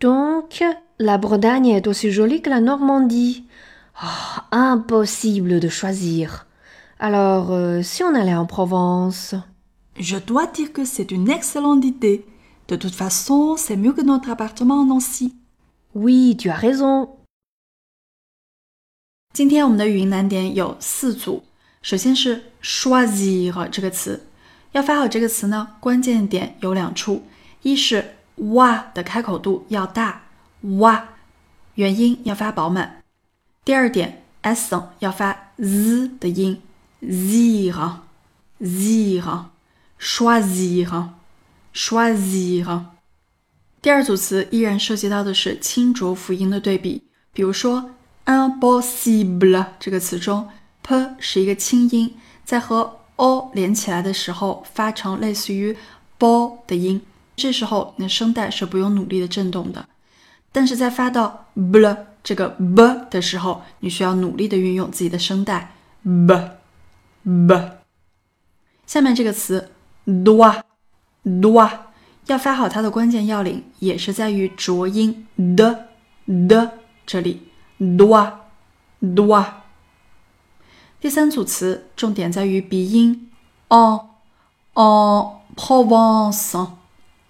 Donc, la Bretagne est aussi jolie que la Normandie. Ah, impossible de choisir. Alors, euh, si on allait en Provence Je dois dire que c'est une excellente idée. De toute façon, c'est mieux que notre appartement en Nancy. Oui, tu as raison. 今天我们的语音难点有四组。首先是 choisir 这个词，要发好这个词呢，关键点有两处：一是 哇的开口度要大，哇，元音要发饱满；第二点，s 要发 z 的音，zir，zir，choisir，choisir。第二组词依然涉及到的是清浊辅音的对比，比如说 impossible 这个词中，p 是一个清音，在和 o 连起来的时候发成类似于 b 的音，这时候你的声带是不用努力的震动的。但是在发到 b 这个 b 的时候，你需要努力的运用自己的声带 b b。下面这个词 doa doa 要发好它的关键要领，也是在于浊音的的这里 doa doa。第三组词重点在于鼻音 on on Provence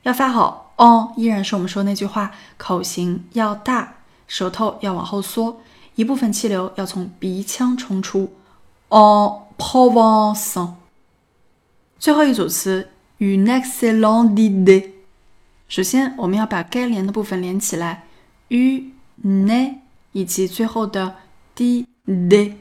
要发好。on 依然是我们说那句话，口型要大，舌头要往后缩，一部分气流要从鼻腔冲出。on Provence。最后一组词，une excellente ide。首先，我们要把该连的部分连起来，u ne 以及最后的 d de。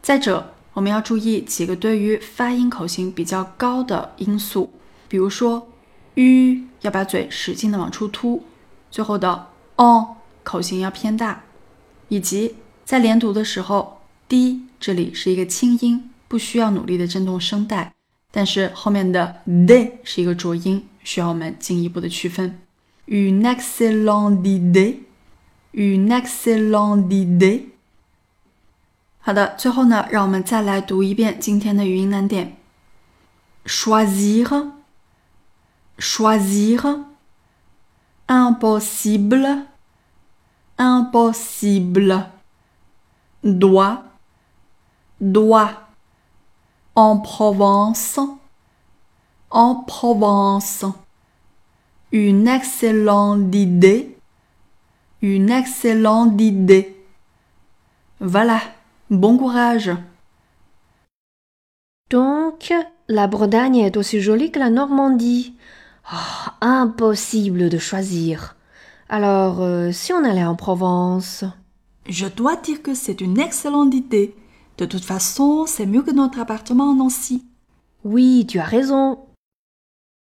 再者，我们要注意几个对于发音口型比较高的因素，比如说 u 要把嘴使劲的往出凸，最后的 o 口型要偏大，以及在连读的时候，d 这里是一个轻音，不需要努力的震动声带。但是后面的 de 是一个浊音，需要我们进一步的区分。Une excellente idée, une excellente idée。好的，最后呢，让我们再来读一遍今天的语音难点：choisir, choisir, impossible, impossible, doit, doit。en Provence, en Provence. Une excellente idée, une excellente idée. Voilà, bon courage. Donc, la Bretagne est aussi jolie que la Normandie. Oh, impossible de choisir. Alors, euh, si on allait en Provence? Je dois dire que c'est une excellente idée. De toute façon, c'est mieux que notre appartement en Nancy. Oui, tu as raison.